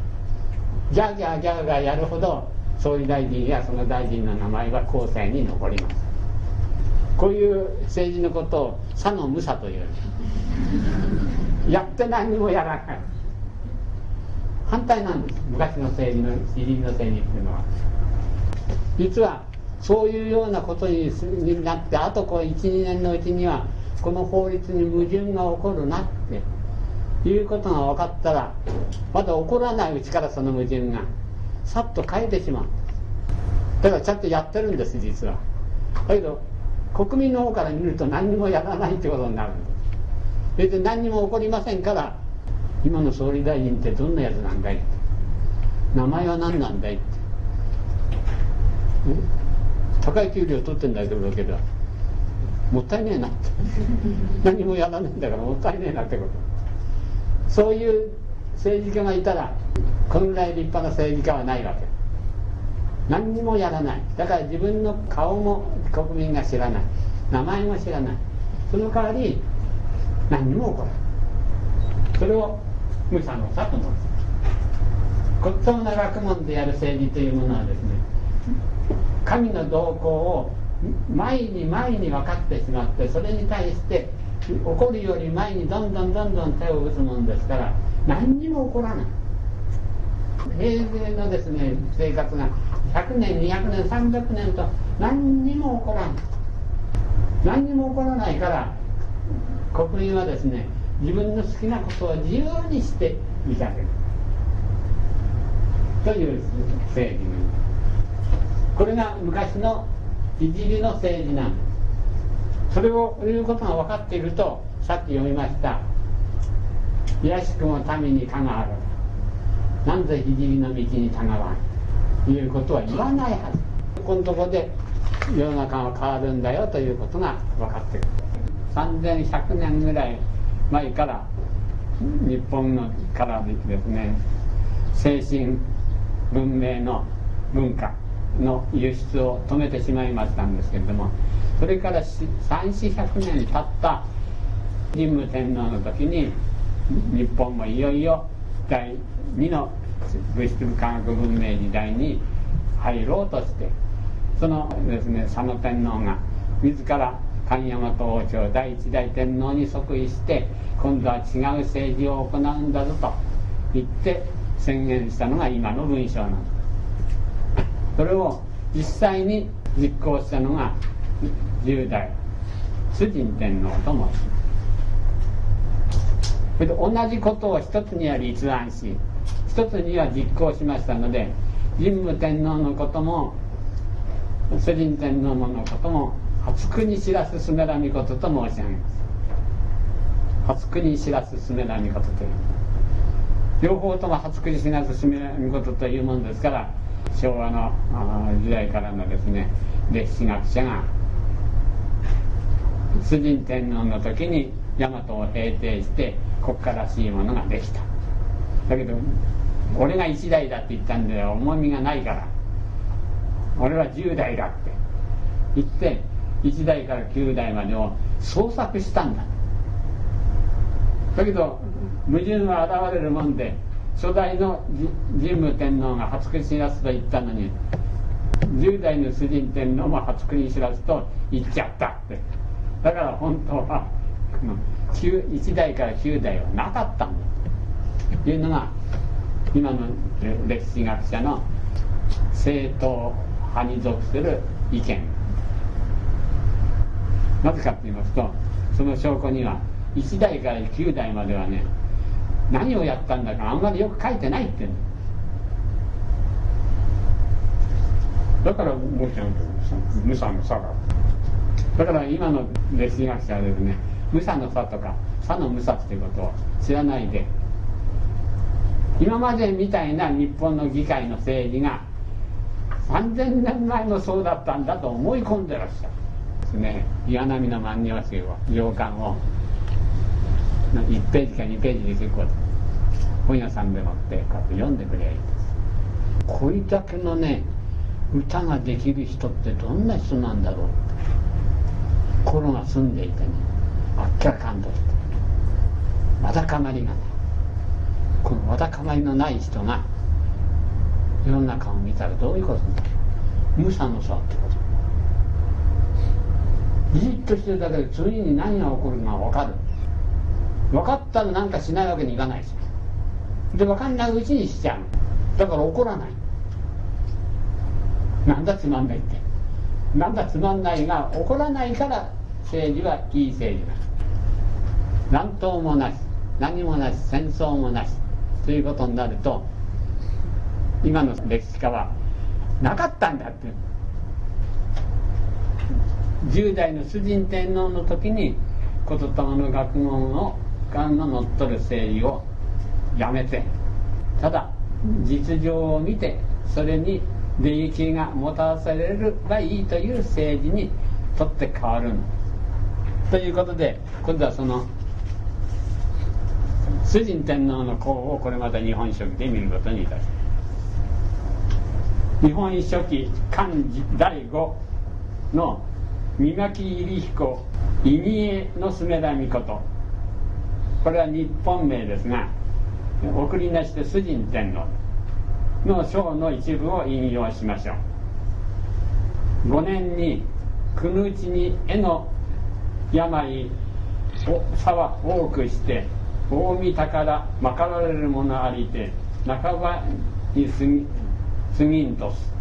ギャーギャーギャーがやるほど総理大臣やその大臣の名前は後世に残ります。こういう政治のことを左の無左という。やって何もやらない。反対なんです。昔の政治の詩人の政治っていうのは。実はそういうようなことになってあと12年のうちにはこの法律に矛盾が起こるなっていうことが分かったらまだ起こらないうちからその矛盾が。さっと変えてしまうだからちゃんとやってるんです実は。だけど国民の方から見ると何にもやらないってことになるんです。それで何にも起こりませんから今の総理大臣ってどんなやつなんだい名前は何なんだいって。高い給料取ってんだけどだけど。もったいねえなって。何もやらないんだからもったいねえなってこと。そういう政治家がいたらこんぐらい立派な政治家はないわけ。何にもやらない。だから自分の顔も国民が知らない。名前も知らない。その代わり何にも起こらない。それを無差の差と申す骨董な学問でやる政治というものはですね神の動向を前に前に分かってしまってそれに対して起こるより前にどんどんどんどん手を打つもんですから何にも起こらない。平成のですね生活が100年200年300年と何にも起こらない何にも起こらないから国民はですね自分の好きなことを自由にして見かける。という政治これが昔のいじりの政治なんです。それをいうことが分かっているとさっき読みました「いやしくも民にかがある」「なんぜひじりの道にたがわんと」いうことは言わないはず。このとこで世の中は変わるんだよということが分かってくる3100年ぐらい前から日本のからですね精神文明の文化の輸出を止めてしまいましたんですけれどもそれから3400年経った神武天皇の時に日本もいよいよ第2の物質科学文明時代に入ろうとしてそのですね佐野天皇が自ら神大和王朝第一代天皇に即位して今度は違う政治を行うんだぞと言って宣言したのが今の文章なんですそれを実際に実行したのが10代主人天皇と申します。それで同じことを一つには立案し一つには実行しましたので神武天皇のことも主人天皇のことも初国知らすすめらみことと申し上げます。初国知らすすめらみことという。両方とも初国知らすすめらみことというものですから昭和の時代からのですね歴史学者が崇神天皇の時に大和を平定して国家らしいものができた。だけど俺が1代だって言ったんで重みがないから。俺は10代だって。言って1代から9代までを創作したんだ。だけど矛盾は現れるもんで初代の神武天皇が初国知らすと言ったのに10代の主人天皇も初国知らすと言っちゃったって。だから本当は1代から9代はなかったんだ。というのが今の歴史学者の正統派に属する意見。なぜかと言いますとその証拠には1代から9代まではね何をやったんだかあんまりよく書いてないってだからもうちゃんと無差の差が。だから今の歴史学者はですね無差の差とか差の無差っていうことを知らないで今までみたいな日本の議会の政治が3000年前もそうだったんだと思い込んでらっしゃるですね岩波の万葉集を行間を1ページか2ページで結構本屋さんでもってこうやって読んでくればいいです。これだけのね歌ができる人ってどんな人なんだろうって。心が澄んでいてねあっけらかんとして。わだかまりがね。このわだかまりのない人が世の中を見たらどういうことだ無差の差ってこと。じっとしてるだけで次に何が起こるか分かる。分かったら何かしないわけにいかないし。で分かんないうちにしちゃう。だから怒らない。なんだつまんないって。なんだつまんないが怒らないから政治はいい政治だ。乱闘もなし。何もなし。戦争もなし。ということになると今の歴史家はなかったんだって。10代の主人天皇の時に言霊の学問をがの乗っ取る政治をやめてただ実情を見てそれに利益がもたらされればいいという政治にとって変わるということで今度はその主人天皇の功をこれまた日本書紀で見ることにいたします。日本書紀漢字第5の三巻入彦伊家のす田美こと。これは日本名ですが送りなしで主人天皇の章の一部を引用しましょう。5年にくぬうちに絵の病を差は多くして大見宝まかられるものありて半ばに過ぎ過ぎんとす。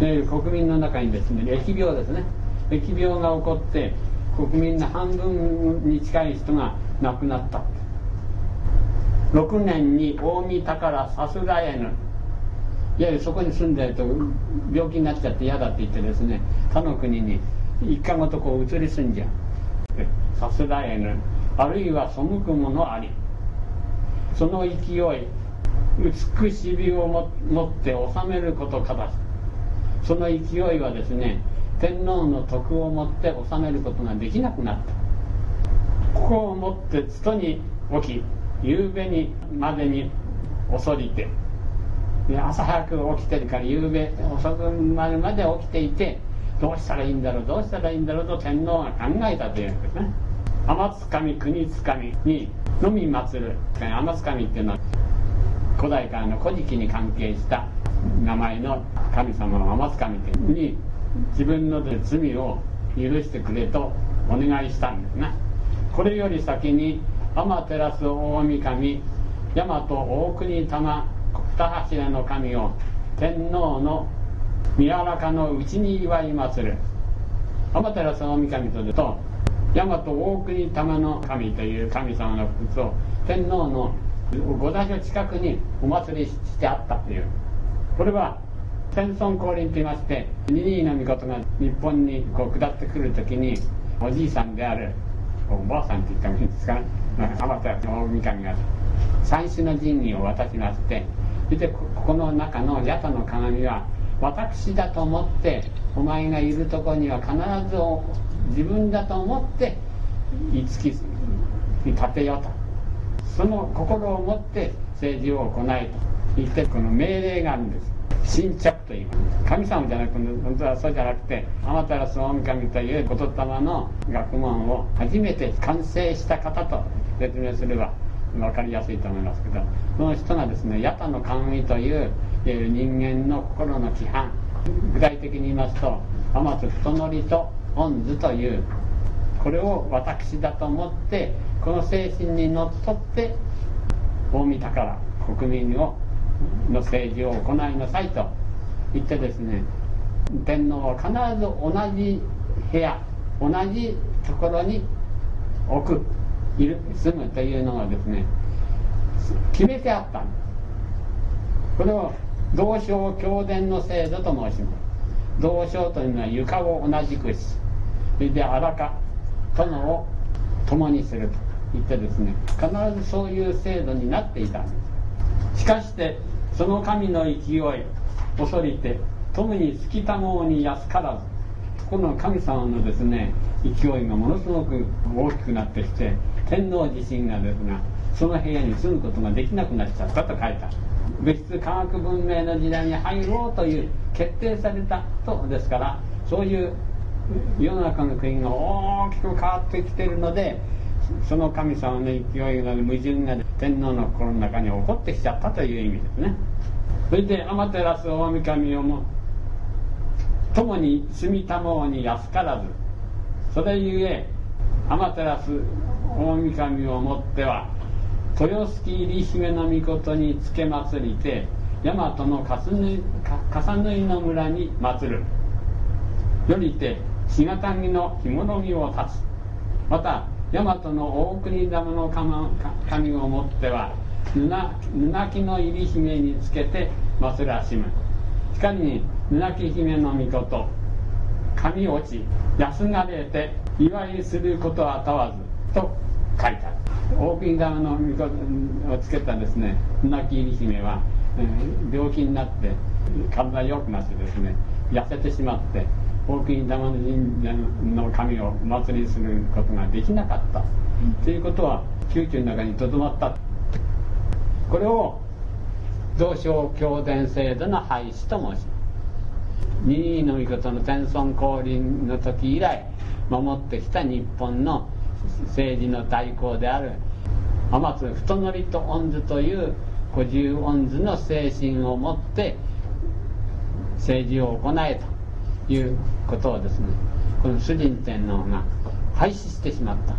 で国民の中にですね疫病ですね。疫病が起こって国民の半分に近い人が亡くなった。6年に大見宝さすらえぬ。いやいやそこに住んでると病気になっちゃって嫌だって言ってですね他の国に一家ごとこう移り住んじゃう。さすらえぬ。あるいは背くものありその勢い美し美をも持って治めることかだその勢いはですね天皇の徳をもって治めることができなくなった。ここをもってつとに起き夕べにまでに遅りてで朝早く起きてるから夕べ遅くなるまで起きていてどうしたらいいんだろうどうしたらいいんだろうと天皇が考えたというんですね。天津神国津神にのみ祀る天津神っていうのは古代からの古事記に関係した名前の神様の天津神に自分の罪を許してくれとお願いしたんですねこれより先に天照大神大和大国玉二柱の神を天皇の宮中のうちに祝い祭る。天照大神とと大和大国玉の神という神様の仏を天皇の五大所近くにお祭りしてあったという。これは天孫降臨といいまして二位の御事が日本にこう下ってくる時におじいさんであるおばあさんって言ってもいいんですか？天照大神が三種の神器を渡しましてそしてここの中の八田の鏡は私だと思ってお前がいるとこには必ず自分だと思っていつきに立てよと。その心を持って政治を行えと。言ってこの命令があるんです。新着と言います。神様じゃなくて本当はそうじゃなくて天照大神という言霊の学問を初めて完成した方と説明すれば分かりやすいと思いますけどその人がですね八田の神という人間の心の規範。具体的に言いますと天津太則と御図というこれを私だと思ってこの精神にのっとって大見宝国民をの政治を行いなさいと言ってですね天皇は必ず同じ部屋同じところに置くいる住むというのがですね決めてあったんです。これを同床共伝の制度と申します。同床というのは床を同じくしそれで荒か殿を共にすると。言ってですね必ずそういう制度になっていたんです。しかしてその神の勢い恐りて富に尽きたもうに安からずこの神様のですね勢いがものすごく大きくなってきて天皇自身がですがその部屋に住むことができなくなっちゃったと書いてある。物質科学文明の時代に入ろうという決定されたとですからそういう世の中の国が大きく変わってきてるのでその神様の勢いが矛盾が天皇の心の中に起こってきちゃったという意味ですね。それで天照大神をも共に住みたもうに安からずそれゆえ天照大神をもっては豊助入姫の御につけ祭りて大和の笠縫の村に祀る。よりて日形木のひもの木を立つ。また大和の大国玉の神をもっては布木の入姫につけて祭らしむ。光に布木姫の御事。神落ち安がれて祝いすることは問わずと書いてある。大国玉の御事をつけたですね布木入姫は、病気になって体良くなってですね痩せてしまって大国玉の神社の神をお祭りすることができなかった、ということは宮中の中にとどまった。これを同省教伝制度の廃止と申します。二位の御事の天孫降臨の時以来守ってきた日本の政治の代行である天津太則と御図という五十御図の精神を持って政治を行えということをですねこの主人天皇が廃止してしまった。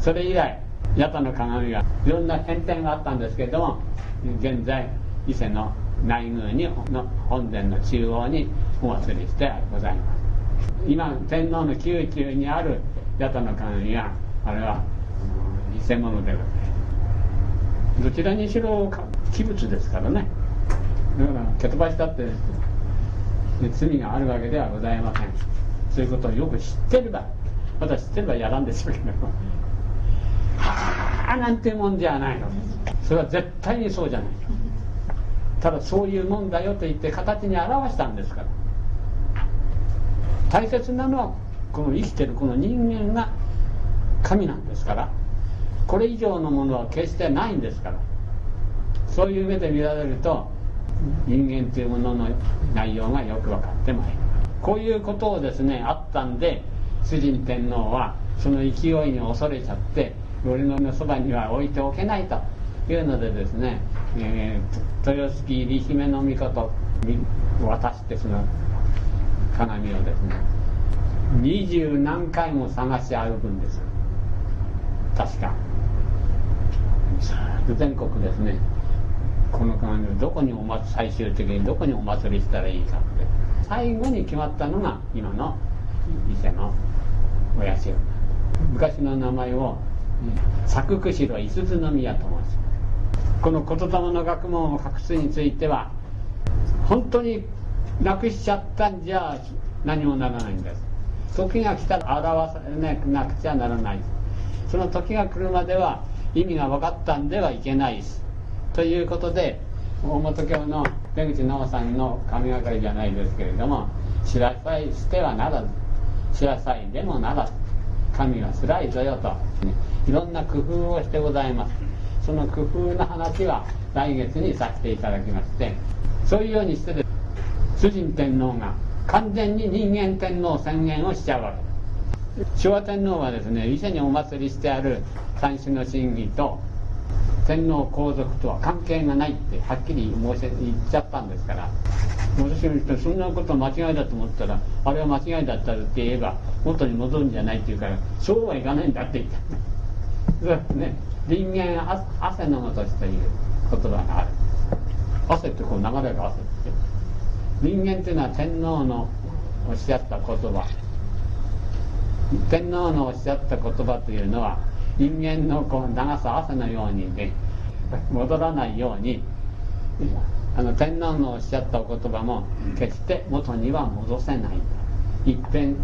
それ以来八田の鏡はいろんな変遷があったんですけれども現在伊勢の内宮にの本殿の中央にお祭りしてございます。今天皇の宮中にある八田の鏡はあれは偽物でございます。どちらにしろ器物ですからね。だから蹴飛ばしたって罪があるわけではございません。そういうことをよく知ってれば私知ってればやらんでしょうけど はあなんてもんじゃないの。それは絶対にそうじゃない。ただそういうもんだよと言って形に表したんですから。大切なのはこの生きてるこの人間が神なんですから。これ以上のものは決してないんですから。そういう目で見られると人間というものの内容がよく分かってまいりますこういうことをですねあったんで主人天皇はその勢いに恐れちゃって俺のそばには置いておけないと。いうのでですね、えー、豊洲入姫の御事渡してその鏡をですね二十何回も探し歩くんです確か。全国ですね。この鏡をどこにお祭最終的にどこにお祭りしたらいいかって。最後に決まったのが今の伊勢のお社昔の名前を作釧路五十鈴宮と申しこの言霊の学問を隠すについては本当になくしちゃったんじゃ何もならないんです。時が来たら表されなくちゃならない。その時が来るまでは意味が分かったんではいけないですということで大本教の出口直さんの神がかりじゃないですけれども知らさいしてはならず知らさいでもならず神はつらいぞよと、いろんな工夫をしてございます。その工夫の話は来月にさせていただきましてそういうようにして主人天皇が完全に人間天皇宣言をしちゃうわけ。昭和天皇はですね伊勢にお祭りしてある三種の神器と天皇皇族とは関係がないってはっきり申し言っちゃったんですから私の人そんなこと間違いだと思ったらあれは間違いだったって言えば元に戻るんじゃないって言うからそうはいかないんだって言った。ね。人間汗のごとしという言葉がある。汗ってこう流れる汗って。人間っていうのは天皇のおっしゃった言葉。天皇のおっしゃった言葉というのは人間のこう流す汗のようにね戻らないようにあの天皇のおっしゃったお言葉も決して元には戻せない。いっぺん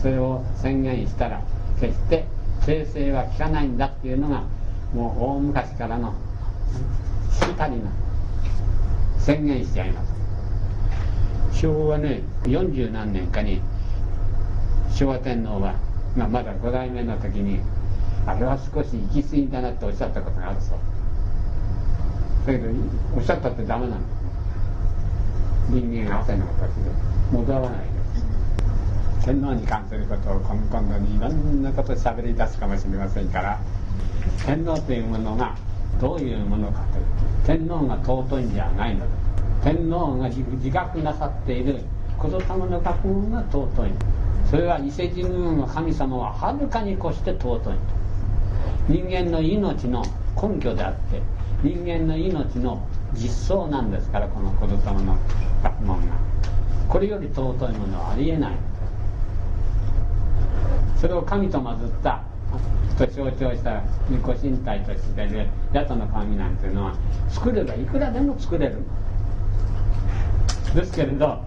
それを宣言したら決して訂正は効かないんだっていうのがもう大昔からのしきたりな宣言しちゃいます。昭和ね40何年かに昭和天皇は、まあ、まだ5代目の時にあれは少し行き過ぎだなっておっしゃったことがあるそうだけどおっしゃったってダメなの。人間汗の形で戻らない。です。天皇に関することを今今度にいろんなことを喋り出すかもしれませんから天皇というものがどういうものかという天皇が尊いんじゃないのだ。天皇が自覚なさっている子供の学問が尊い。それは伊勢神宮の神様ははるかに越して尊い人間の命の根拠であって人間の命の実相なんですからこの子供の学問が。これより尊いものはありえない。それを神と混ずったと象徴した御子身体としている八田の神なんていうのは作ればいくらでも作れる。ですけれど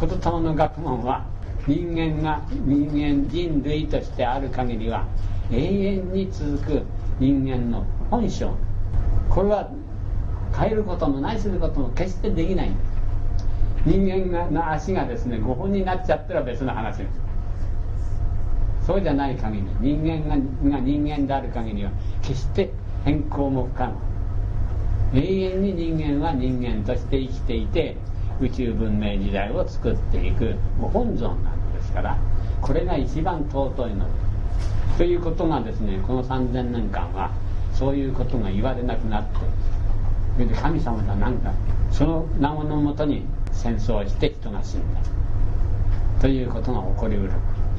言霊の学問は人間が人間人類としてある限りは永遠に続く人間の本性。これは変えることもないすることも決してできない。人間の足がですね5本になっちゃったら別の話です。そうじゃない限り人間が人間である限りは決して変更も不可能。永遠に人間は人間として生きていて宇宙文明時代を作っていくご本尊なんですからこれが一番尊いので。すということがですねこの3000年間はそういうことが言われなくなってそれで神様だなんだその名のもとに戦争をして人が死んだ。ということが起こりうる。